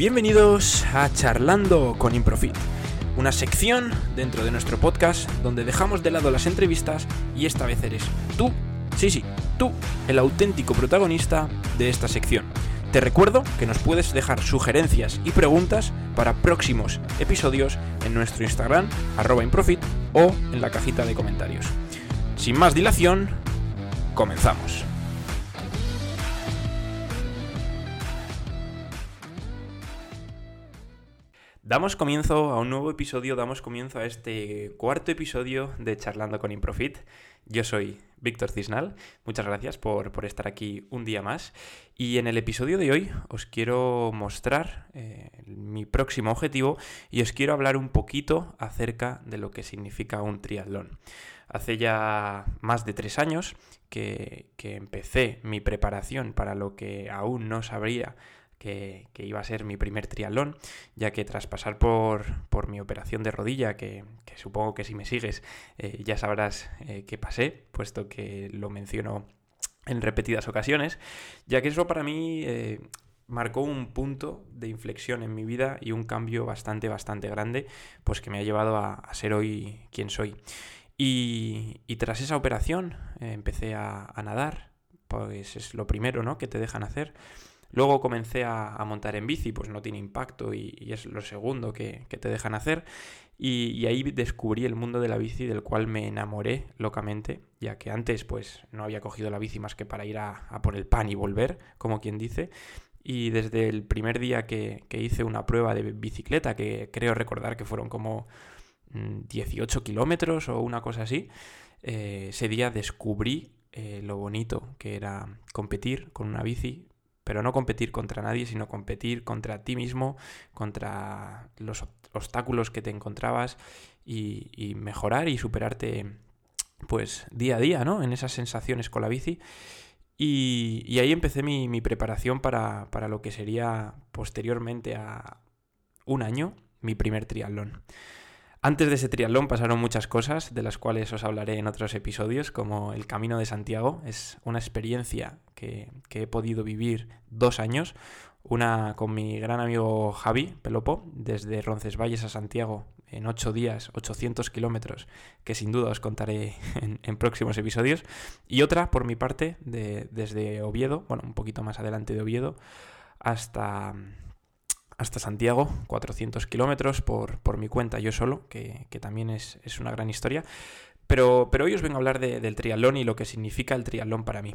Bienvenidos a Charlando con Improfit, una sección dentro de nuestro podcast donde dejamos de lado las entrevistas y esta vez eres tú, sí, sí, tú, el auténtico protagonista de esta sección. Te recuerdo que nos puedes dejar sugerencias y preguntas para próximos episodios en nuestro Instagram, arroba Improfit, o en la cajita de comentarios. Sin más dilación, comenzamos. Damos comienzo a un nuevo episodio, damos comienzo a este cuarto episodio de Charlando con Improfit. Yo soy Víctor Cisnal, muchas gracias por, estar aquí un día más. Y en el episodio de hoy os quiero mostrar eh, mi próximo objetivo y os quiero hablar un poquito acerca de lo que significa un triatlón. Hace ya más de tres años que, que empecé mi preparación para lo que aún no sabría que, iba a ser mi primer triatlón, ya que tras pasar por, por mi operación de rodilla, que, supongo que si me sigues eh, ya sabrás eh, que pasé, puesto que lo menciono en repetidas ocasiones, ya que eso para mí eh, marcó un punto de inflexión en mi vida y un cambio bastante, bastante grande, pues que me ha llevado a, ser hoy quien soy. Y, tras esa operación empecé a, a, nadar, pues es lo primero ¿no? que te dejan hacer. Luego comencé a, montar en bici, pues no tiene impacto y, es lo segundo que, te dejan hacer. Y, ahí descubrí el mundo de la bici del cual me enamoré locamente, ya que antes pues no había cogido la bici más que para ir a, por el pan y volver, como quien dice. Y desde el primer día que, hice una prueba de bicicleta, que creo recordar que fueron como 18 mm, kilómetros o una cosa así, eh, ese día descubrí eh, lo bonito que era competir con una bici, pero no competir contra nadie, sino competir contra ti mismo, contra los obstáculos que te encontrabas y, mejorar y superarte pues día a día, ¿no? En esas sensaciones con la bici. Y, ahí empecé mi, preparación para, para, lo que sería posteriormente a un año mi primer triatlón. Antes de ese triatlón pasaron muchas cosas, de las cuales os hablaré en otros episodios, como el Camino de Santiago. Es una experiencia que, he podido vivir dos años. Una con mi gran amigo Javi Pelopo, desde Roncesvalles a Santiago, en ocho días, 800 kilómetros, que sin duda os contaré en, próximos episodios. Y otra, por mi parte, desde Oviedo, bueno, un poquito más adelante de Oviedo, hasta hasta Santiago, 400 kilómetros por, por, mi cuenta, yo solo, que, también es, una gran historia. Pero, pero, hoy os vengo a hablar del triatlón y lo que significa el triatlón para mí.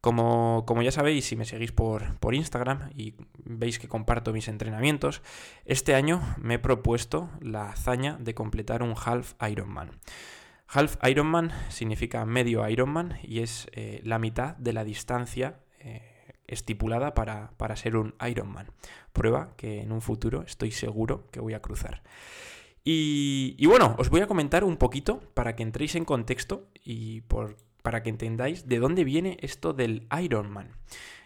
Como, como, ya sabéis, si me seguís por, por, Instagram y veis que comparto mis entrenamientos, este año me he propuesto la hazaña de completar un Half Ironman. Half Ironman significa medio Ironman y es eh, la mitad de la distancia eh, estipulada para, ser un Ironman. Prueba que en un futuro estoy seguro que voy a cruzar. Y, bueno, os voy a comentar un poquito para que entréis en contexto y por, para que entendáis de dónde viene esto del Ironman,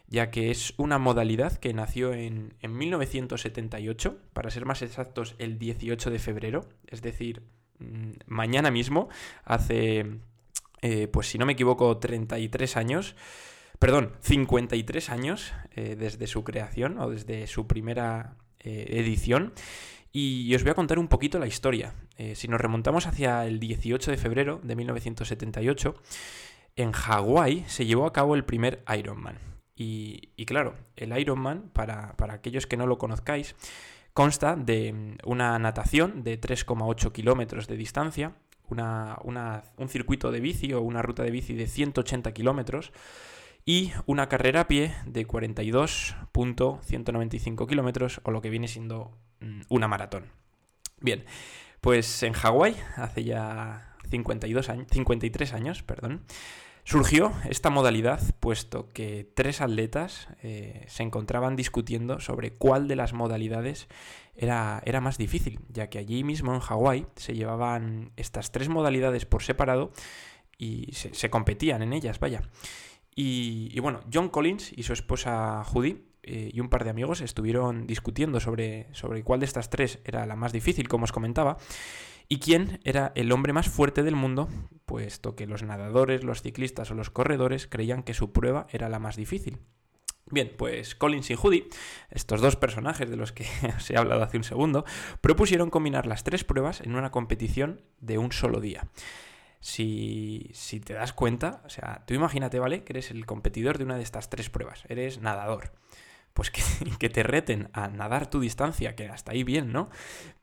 ya que es una modalidad que nació en, 1978, para ser más exactos el 18 de febrero, es decir, mm, mañana mismo, hace, eh, pues si no me equivoco, 33 años perdón, 53 años eh, desde su creación o desde su primera eh, edición. Y os voy a contar un poquito la historia. Eh, si nos remontamos hacia el 18 de febrero de 1978, en Hawái se llevó a cabo el primer Ironman. Y, y claro, el Ironman, para, para aquellos que no lo conozcáis, consta de mm, una natación de 3,8 kilómetros de distancia, una, un circuito de bici o una ruta de bici de 180 kilómetros, y una carrera a pie de 42.195 kilómetros o lo que viene siendo mm, una maratón. Bien, pues en Hawái, hace ya 52 años, 53 años, perdón, surgió esta modalidad puesto que tres atletas eh, se encontraban discutiendo sobre cuál de las modalidades era, era más difícil, ya que allí mismo en Hawái se llevaban estas tres modalidades por separado y se, se competían en ellas, vaya. Y, bueno, John Collins y su esposa Judy eh, y un par de amigos estuvieron discutiendo sobre, sobre cuál de estas tres era la más difícil, como os comentaba, y quién era el hombre más fuerte del mundo, puesto que los nadadores, los ciclistas o los corredores creían que su prueba era la más difícil. Bien, pues Collins y Judy, estos dos personajes de los que os he hablado hace un segundo, propusieron combinar las tres pruebas en una competición de un solo día. Si, si, te das cuenta, o sea, tú imagínate, ¿vale? Que eres el competidor de una de estas tres pruebas, eres nadador. Pues que, que te reten a nadar tu distancia, que hasta ahí bien, ¿no?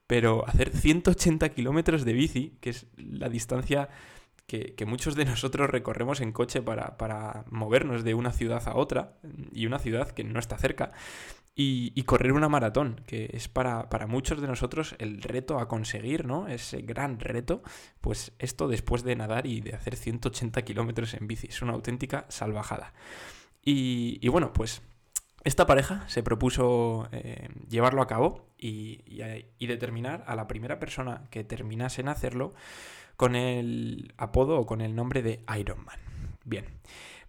Pero hacer 180 kilómetros de bici, que es la distancia que, muchos de nosotros recorremos en coche para, movernos de una ciudad a otra, y una ciudad que no está cerca, y, correr una maratón, que es para, muchos de nosotros el reto a conseguir, ¿no? Ese gran reto, pues esto después de nadar y de hacer 180 kilómetros en bici, es una auténtica salvajada. Y, bueno, pues esta pareja se propuso eh, llevarlo a cabo y, y, determinar a la primera persona que terminase en hacerlo con el apodo o con el nombre de Iron Man. Bien,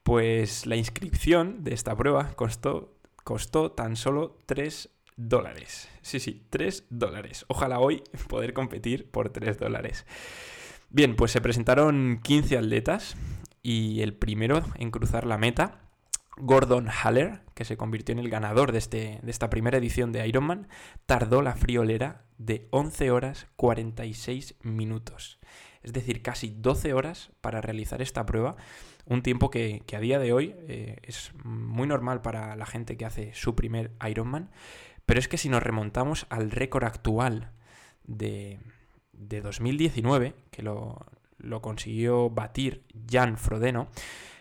pues la inscripción de esta prueba costó, costó tan solo 3 dólares. Sí, sí, 3 dólares. Ojalá hoy poder competir por 3 dólares. Bien, pues se presentaron 15 atletas y el primero en cruzar la meta, Gordon Haller, que se convirtió en el ganador de, este, de esta primera edición de Ironman, tardó la friolera de 11 horas 46 minutos es decir, casi 12 horas para realizar esta prueba, un tiempo que, a día de hoy eh, es muy normal para la gente que hace su primer Ironman, pero es que si nos remontamos al récord actual de, 2019, que lo, lo consiguió batir Jan Frodeno,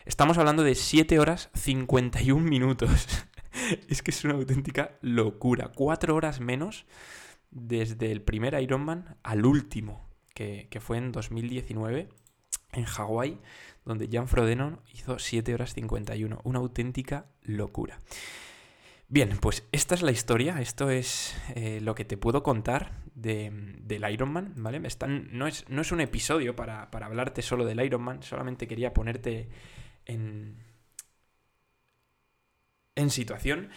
estamos hablando de 7 horas 51 minutos. es que es una auténtica locura. 4 horas menos desde el primer Ironman al último que, fue en 2019 en Hawái, donde Jan Frodeno hizo 7 horas 51. Una auténtica locura. Bien, pues esta es la historia, esto es eh, lo que te puedo contar de, del Ironman, ¿vale? No, es, no es un episodio para, para hablarte solo del Ironman, solamente quería ponerte en, en situación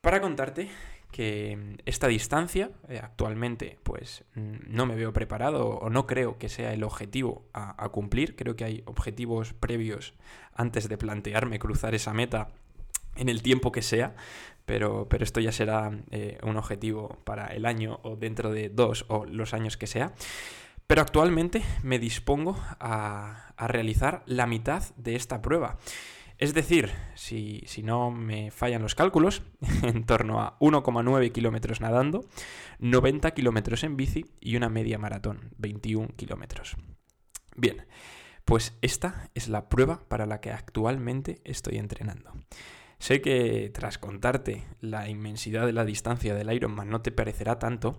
para contarte que mm, esta distancia eh, actualmente pues mm, no me veo preparado o no creo que sea el objetivo a, cumplir. Creo que hay objetivos previos antes de plantearme cruzar esa meta en el tiempo que sea, pero, pero esto ya será eh, un objetivo para el año o dentro de dos o los años que sea. Pero actualmente me dispongo a, a realizar la mitad de esta prueba. Es decir, si, no me fallan los cálculos, en torno a 1,9 kilómetros nadando, 90 kilómetros en bici y una media maratón, 21 kilómetros. Bien, pues esta es la prueba para la que actualmente estoy entrenando. Sé que tras contarte la inmensidad de la distancia del Ironman no te parecerá tanto,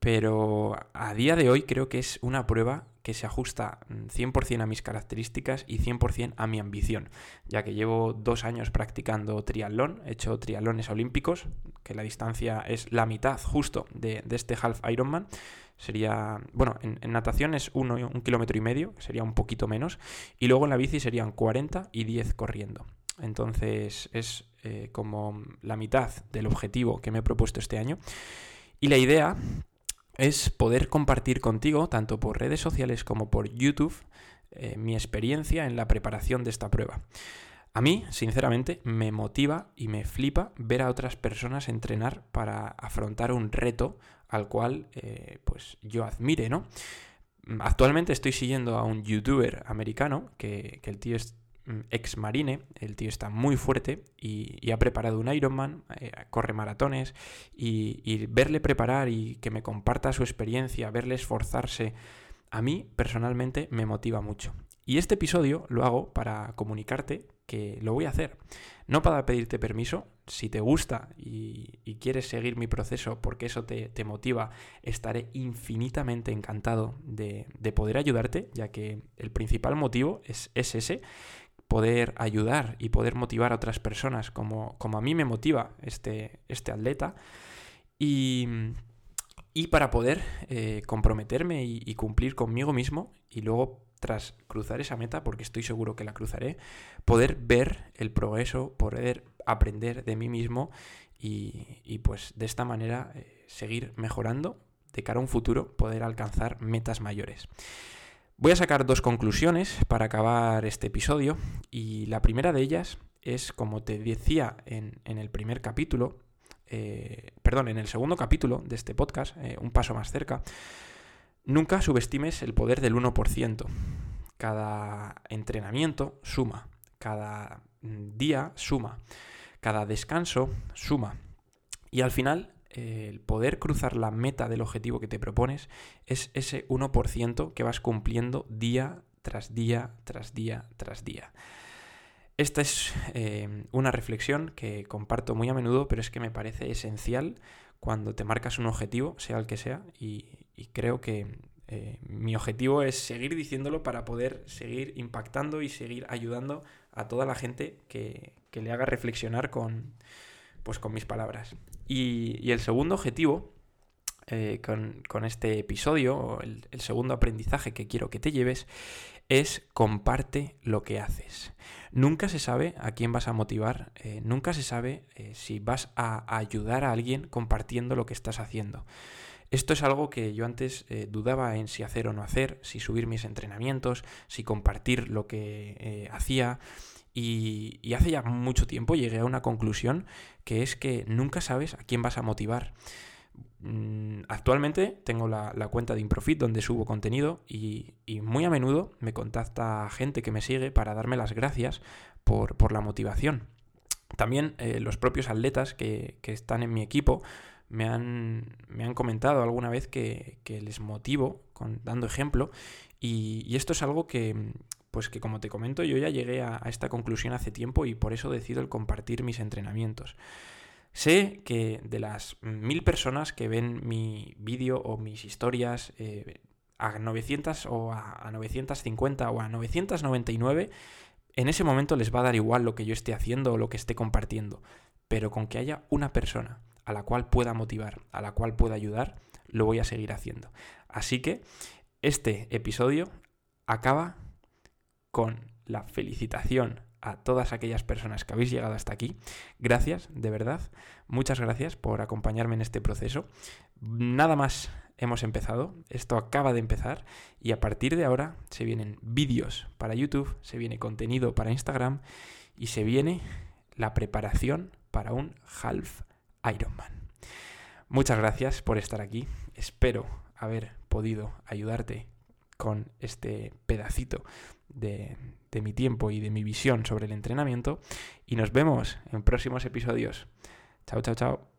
pero a día de hoy creo que es una prueba que se ajusta 100% a mis características y 100% a mi ambición, ya que llevo dos años practicando triatlón, he hecho triatlones olímpicos, que la distancia es la mitad justo de, este half Ironman, sería, bueno, en, natación es uno, un kilómetro y medio, sería un poquito menos, y luego en la bici serían 40 y 10 corriendo. Entonces es eh, como la mitad del objetivo que me he propuesto este año. Y la idea es poder compartir contigo, tanto por redes sociales como por YouTube, eh, mi experiencia en la preparación de esta prueba. A mí, sinceramente, me motiva y me flipa ver a otras personas entrenar para afrontar un reto al cual eh, pues yo admire, ¿no? Actualmente estoy siguiendo a un youtuber americano que, que el tío es ex marine, el tío está muy fuerte y, ha preparado un Ironman, eh, corre maratones y, verle preparar y que me comparta su experiencia, verle esforzarse, a mí personalmente me motiva mucho. Y este episodio lo hago para comunicarte que lo voy a hacer. No para pedirte permiso, si te gusta y, quieres seguir mi proceso porque eso te, motiva, estaré infinitamente encantado de, poder ayudarte, ya que el principal motivo es ese, poder ayudar y poder motivar a otras personas como, como a mí me motiva este, este atleta y, y para poder eh, comprometerme y, cumplir conmigo mismo y luego tras cruzar esa meta, porque estoy seguro que la cruzaré, poder ver el progreso, poder aprender de mí mismo y, pues de esta manera eh, seguir mejorando de cara a un futuro, poder alcanzar metas mayores. Voy a sacar dos conclusiones para acabar este episodio y la primera de ellas es, como te decía en, el primer capítulo, eh, perdón, en el segundo capítulo de este podcast, eh, un paso más cerca, nunca subestimes el poder del 1%. Cada entrenamiento suma, cada día suma, cada descanso suma. Y al final, el poder cruzar la meta del objetivo que te propones es ese 1% que vas cumpliendo día tras día, tras día, tras día. Esta es eh, una reflexión que comparto muy a menudo, pero es que me parece esencial cuando te marcas un objetivo, sea el que sea, y, creo que eh, mi objetivo es seguir diciéndolo para poder seguir impactando y seguir ayudando a toda la gente que, le haga reflexionar con, pues, con mis palabras. Y, el segundo objetivo eh, con, este episodio, el, el segundo aprendizaje que quiero que te lleves, es comparte lo que haces. Nunca se sabe a quién vas a motivar, eh, nunca se sabe eh, si vas a, ayudar a alguien compartiendo lo que estás haciendo. Esto es algo que yo antes dudaba en si hacer o no hacer, si subir mis entrenamientos, si compartir lo que hacía. Y, hace ya mucho tiempo llegué a una conclusión que es que nunca sabes a quién vas a motivar. Mm, actualmente tengo la, cuenta de Improfit donde subo contenido y, muy a menudo me contacta gente que me sigue para darme las gracias por, la motivación. También eh, los propios atletas que, están en mi equipo me han, me han comentado alguna vez que, les motivo con, dando ejemplo y, esto es algo que, pues que como te comento yo ya llegué a, esta conclusión hace tiempo y por eso decido el compartir mis entrenamientos. Sé que de las mil personas que ven mi vídeo o mis historias eh, a 900 o a, 950 o a 999, en ese momento les va a dar igual lo que yo esté haciendo o lo que esté compartiendo. Pero con que haya una persona a la cual pueda motivar, a la cual pueda ayudar, lo voy a seguir haciendo. Así que este episodio acaba con la felicitación a todas aquellas personas que habéis llegado hasta aquí. Gracias, de verdad. Muchas gracias por acompañarme en este proceso. Nada más hemos empezado, esto acaba de empezar y a partir de ahora se vienen vídeos para YouTube, se viene contenido para Instagram y se viene la preparación para un half Ironman. Muchas gracias por estar aquí. Espero haber podido ayudarte con este pedacito de, de mi tiempo y de mi visión sobre el entrenamiento y nos vemos en próximos episodios. Chao, chao, chao.